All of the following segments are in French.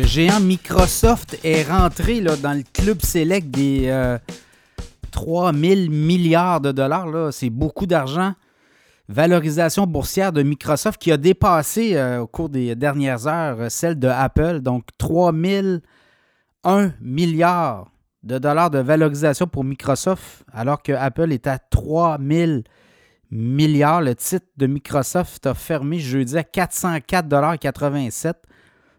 géant Microsoft est rentré là, dans le club select des euh, 3000 milliards de dollars. C'est beaucoup d'argent. Valorisation boursière de Microsoft qui a dépassé euh, au cours des dernières heures euh, celle de Apple. Donc 3001 milliards de dollars de valorisation pour Microsoft, alors que Apple est à 3000 milliards. Le titre de Microsoft a fermé jeudi à 404,87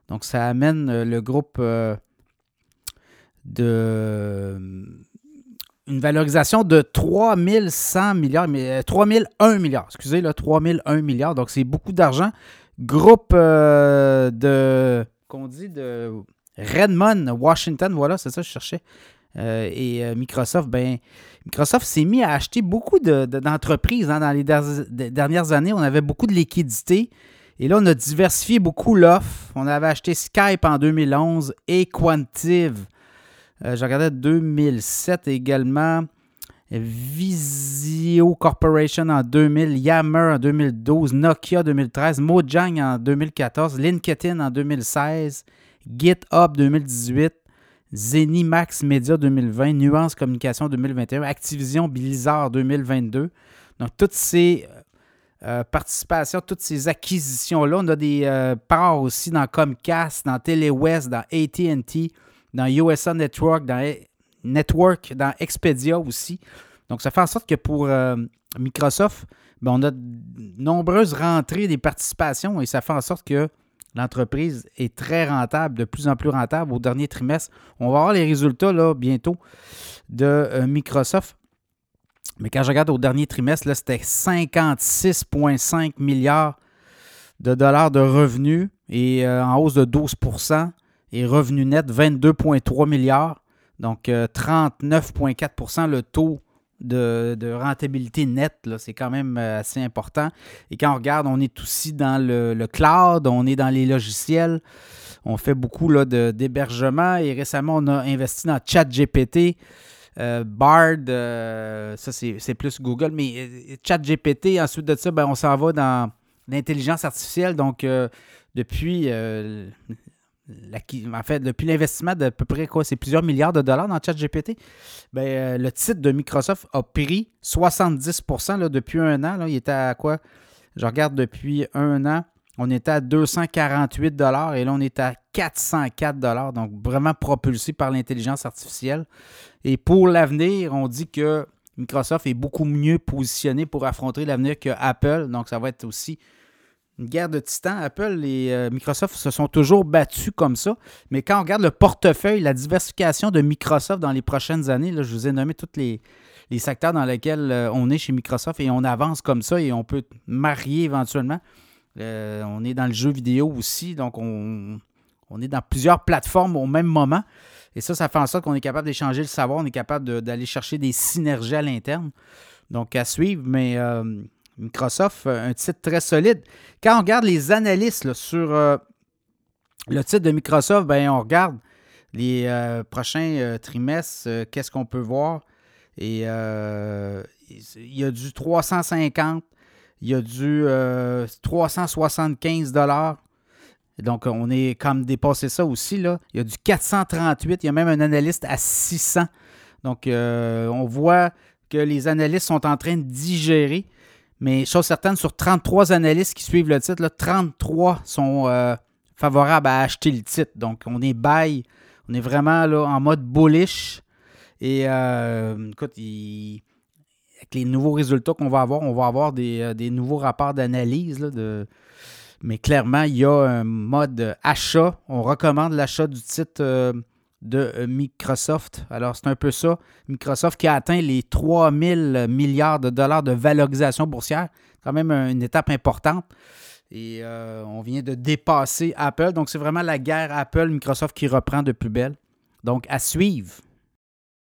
Donc, ça amène euh, le groupe euh, de une valorisation de 3100 milliards, mais 3001 milliards, excusez, là, 3001 milliards. Donc, c'est beaucoup d'argent. Groupe euh, de, qu'on dit, de Redmond, Washington, voilà, c'est ça que je cherchais. Euh, et euh, Microsoft, ben, Microsoft s'est mis à acheter beaucoup d'entreprises hein, dans les dernières années. On avait beaucoup de liquidités. Et là, on a diversifié beaucoup l'offre. On avait acheté Skype en 2011 et Quantive. Euh, je regardais 2007 également. Visio Corporation en 2000, Yammer en 2012, Nokia 2013, Mojang en 2014, LinkedIn en 2016, GitHub 2018, Zenimax Media 2020, Nuance Communication 2021, Activision Blizzard 2022. Donc, toutes ces euh, participations, toutes ces acquisitions-là, on a des euh, parts aussi dans Comcast, dans TeleWest, dans AT&T, dans USA Network, dans Network, dans Expedia aussi. Donc, ça fait en sorte que pour euh, Microsoft, ben, on a de nombreuses rentrées des participations et ça fait en sorte que L'entreprise est très rentable, de plus en plus rentable au dernier trimestre. On va voir les résultats là, bientôt de Microsoft. Mais quand je regarde au dernier trimestre, c'était 56,5 milliards de dollars de revenus et euh, en hausse de 12% et revenus net 22,3 milliards. Donc 39,4% euh, le taux de, rentabilité nette. C'est quand même euh, assez important. Et quand on regarde, on est aussi dans le, cloud, on est dans les logiciels. On fait beaucoup d'hébergement et récemment, on a investi dans ChatGPT. Euh, Bard, euh, ça c'est plus Google, mais ChatGPT, ensuite de ça, ben, on s'en va dans l'intelligence artificielle. Donc, depuis en fait, depuis l'investissement de peu près quoi, c'est plusieurs milliards de dollars dans ChatGPT, ben, euh, le titre de Microsoft a pris 70% depuis un an. Là, il était à quoi? Je regarde depuis un an, on était à 248 dollars et là, on est à 404 dollars. Donc, vraiment propulsé par l'intelligence artificielle. Et pour l'avenir, on dit que Microsoft est beaucoup mieux positionné pour affronter l'avenir que Apple. Donc, ça va être aussi une guerre de titans. Apple et euh, Microsoft se sont toujours battus comme ça. Mais quand on regarde le portefeuille, la diversification de Microsoft dans les prochaines années, là, je vous ai nommé tous les, secteurs dans lesquels euh, on est chez Microsoft et on avance comme ça et on peut marier éventuellement. Euh, on est dans le jeu vidéo aussi, donc on, on, est dans plusieurs plateformes au même moment. Et ça, ça fait en sorte qu'on est capable d'échanger le savoir, on est capable d'aller chercher des synergies à l'interne. Donc à suivre, mais Microsoft, euh, un titre très solide. Quand on regarde les analystes sur euh, le titre de Microsoft, ben, on regarde les euh, prochains trimestres, qu'est-ce qu'on peut voir. Et il y a du 350, il y a du 375 dollars. Donc, on est comme dépassé ça aussi. Là. Il y a du 438, il y a même un analyste à 600. Donc, on voit que les analystes sont en train de digérer mais chose certaine, sur 33 analystes qui suivent le titre, 33 sont euh, favorables à acheter le titre. Donc, on est buy, on est vraiment là, en mode bullish. Et euh, écoute, avec les nouveaux résultats qu'on va avoir, on va avoir des, euh, nouveaux rapports d'analyse. Mais clairement, il y a un mode achat. On recommande l'achat du titre de euh, Microsoft. Alors, c'est un peu ça. Microsoft qui a atteint les 3000 milliards de dollars de valorisation boursière. Quand même une étape importante. Et euh, on vient de dépasser Apple. Donc, c'est vraiment la guerre Apple-Microsoft qui reprend de plus belle. Donc, à suivre.